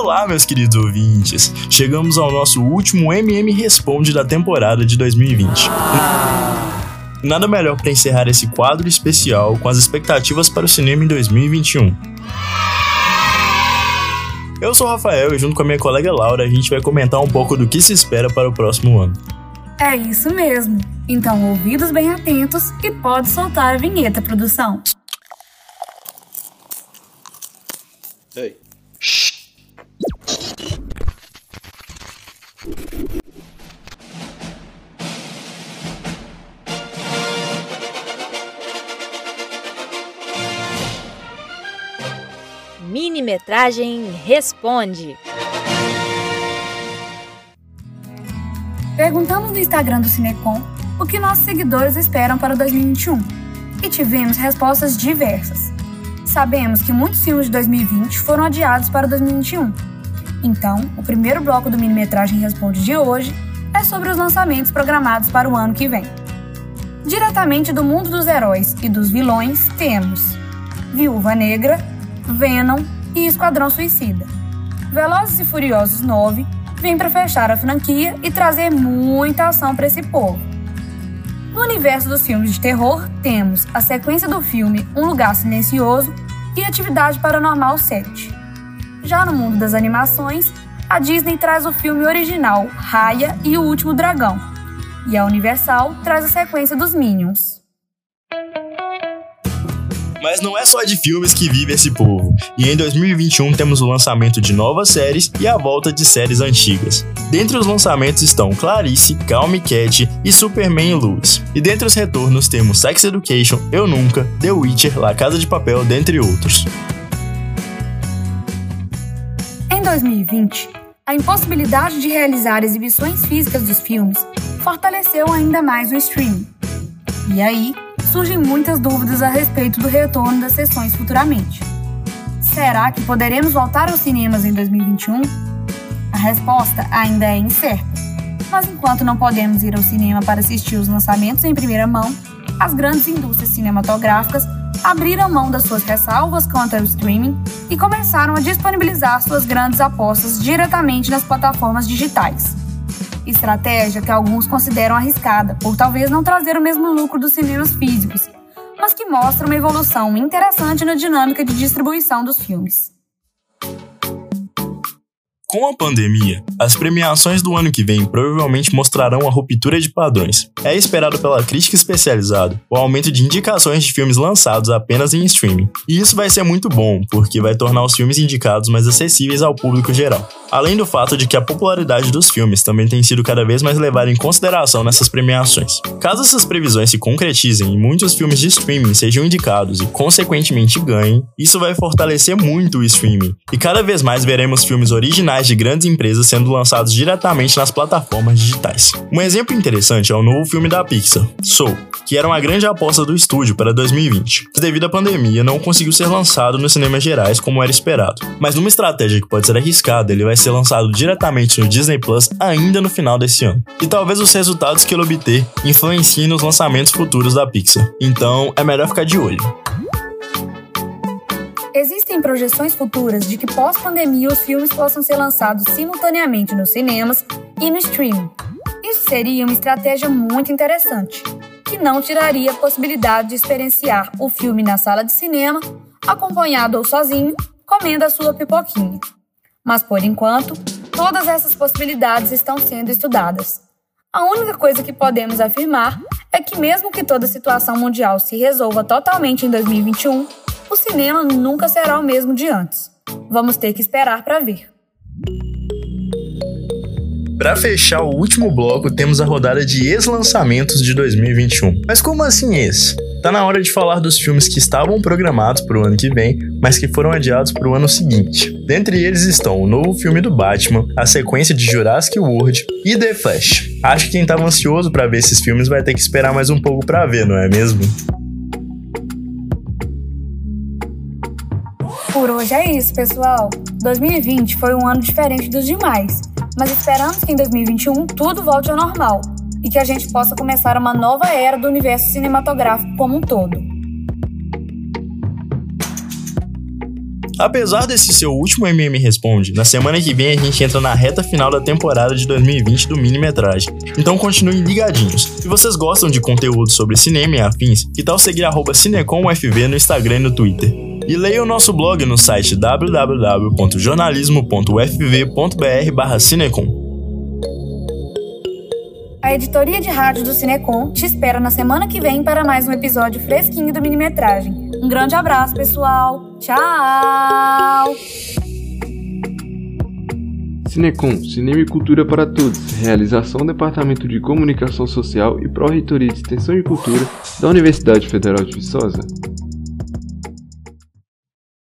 Olá, meus queridos ouvintes! Chegamos ao nosso último MM Responde da temporada de 2020. Nada melhor para encerrar esse quadro especial com as expectativas para o cinema em 2021. Eu sou o Rafael e junto com a minha colega Laura a gente vai comentar um pouco do que se espera para o próximo ano. É isso mesmo. Então, ouvidos bem atentos e pode soltar a vinheta, produção. Minimetragem Responde. Perguntamos no Instagram do Cinecom o que nossos seguidores esperam para 2021 e tivemos respostas diversas. Sabemos que muitos filmes de 2020 foram adiados para 2021. Então, o primeiro bloco do Minimetragem Responde de hoje é sobre os lançamentos programados para o ano que vem. Diretamente do mundo dos heróis e dos vilões, temos Viúva Negra, Venom e Esquadrão Suicida. Velozes e Furiosos 9 vem para fechar a franquia e trazer muita ação para esse povo. No universo dos filmes de terror, temos a sequência do filme Um Lugar Silencioso e Atividade Paranormal 7. Já no mundo das animações, a Disney traz o filme original Raya e o Último Dragão, e a Universal traz a sequência dos Minions. Mas não é só de filmes que vive esse povo. E em 2021 temos o lançamento de novas séries e a volta de séries antigas. Dentre os lançamentos estão Clarice, Calm Cat e Superman Lois. E dentre os retornos temos Sex Education, Eu Nunca, The Witcher, La Casa de Papel, dentre outros. Em 2020, a impossibilidade de realizar exibições físicas dos filmes fortaleceu ainda mais o streaming. E aí, surgem muitas dúvidas a respeito do retorno das sessões futuramente. Será que poderemos voltar aos cinemas em 2021? A resposta ainda é incerta. Mas enquanto não podemos ir ao cinema para assistir os lançamentos em primeira mão, as grandes indústrias cinematográficas abriram mão das suas ressalvas contra o streaming e começaram a disponibilizar suas grandes apostas diretamente nas plataformas digitais estratégia que alguns consideram arriscada, por talvez não trazer o mesmo lucro dos cinemas físicos, mas que mostra uma evolução interessante na dinâmica de distribuição dos filmes. Com a pandemia, as premiações do ano que vem provavelmente mostrarão a ruptura de padrões. É esperado pela crítica especializada o aumento de indicações de filmes lançados apenas em streaming. E isso vai ser muito bom, porque vai tornar os filmes indicados mais acessíveis ao público geral. Além do fato de que a popularidade dos filmes também tem sido cada vez mais levada em consideração nessas premiações. Caso essas previsões se concretizem e muitos filmes de streaming sejam indicados e, consequentemente, ganhem, isso vai fortalecer muito o streaming. E cada vez mais veremos filmes originais de grandes empresas sendo lançados diretamente nas plataformas digitais. Um exemplo interessante é o novo filme da Pixar, Soul, que era uma grande aposta do estúdio para 2020. Devido à pandemia, não conseguiu ser lançado nos cinemas gerais como era esperado. Mas numa estratégia que pode ser arriscada, ele vai ser lançado diretamente no Disney Plus ainda no final desse ano. E talvez os resultados que ele obter influenciem nos lançamentos futuros da Pixar. Então, é melhor ficar de olho. Existem projeções futuras de que pós-pandemia os filmes possam ser lançados simultaneamente nos cinemas e no streaming. Isso seria uma estratégia muito interessante, que não tiraria a possibilidade de experienciar o filme na sala de cinema, acompanhado ou sozinho, comendo a sua pipoquinha. Mas por enquanto, todas essas possibilidades estão sendo estudadas. A única coisa que podemos afirmar é que, mesmo que toda a situação mundial se resolva totalmente em 2021, o cinema nunca será o mesmo de antes. Vamos ter que esperar para ver. Para fechar o último bloco, temos a rodada de ex-lançamentos de 2021. Mas como assim esse? Tá na hora de falar dos filmes que estavam programados para o ano que vem, mas que foram adiados para o ano seguinte. Dentre eles estão o novo filme do Batman, a sequência de Jurassic World e The Flash. Acho que quem estava ansioso para ver esses filmes vai ter que esperar mais um pouco para ver, não é mesmo? Por hoje é isso, pessoal. 2020 foi um ano diferente dos demais, mas esperamos que em 2021 tudo volte ao normal e que a gente possa começar uma nova era do universo cinematográfico como um todo. Apesar desse seu último MM Responde, na semana que vem a gente entra na reta final da temporada de 2020 do Minimetragem. Então continuem ligadinhos. Se vocês gostam de conteúdo sobre cinema e afins, que tal seguir arroba no Instagram e no Twitter? E leia o nosso blog no site www.jornalismo.ufv.br/cinecom. A editoria de rádio do Cinecom te espera na semana que vem para mais um episódio fresquinho do Minimetragem. Um grande abraço, pessoal. Tchau! Cinecom, Cinema e Cultura para Todos. Realização Departamento de Comunicação Social e Pró-Reitoria de Extensão e Cultura da Universidade Federal de Viçosa.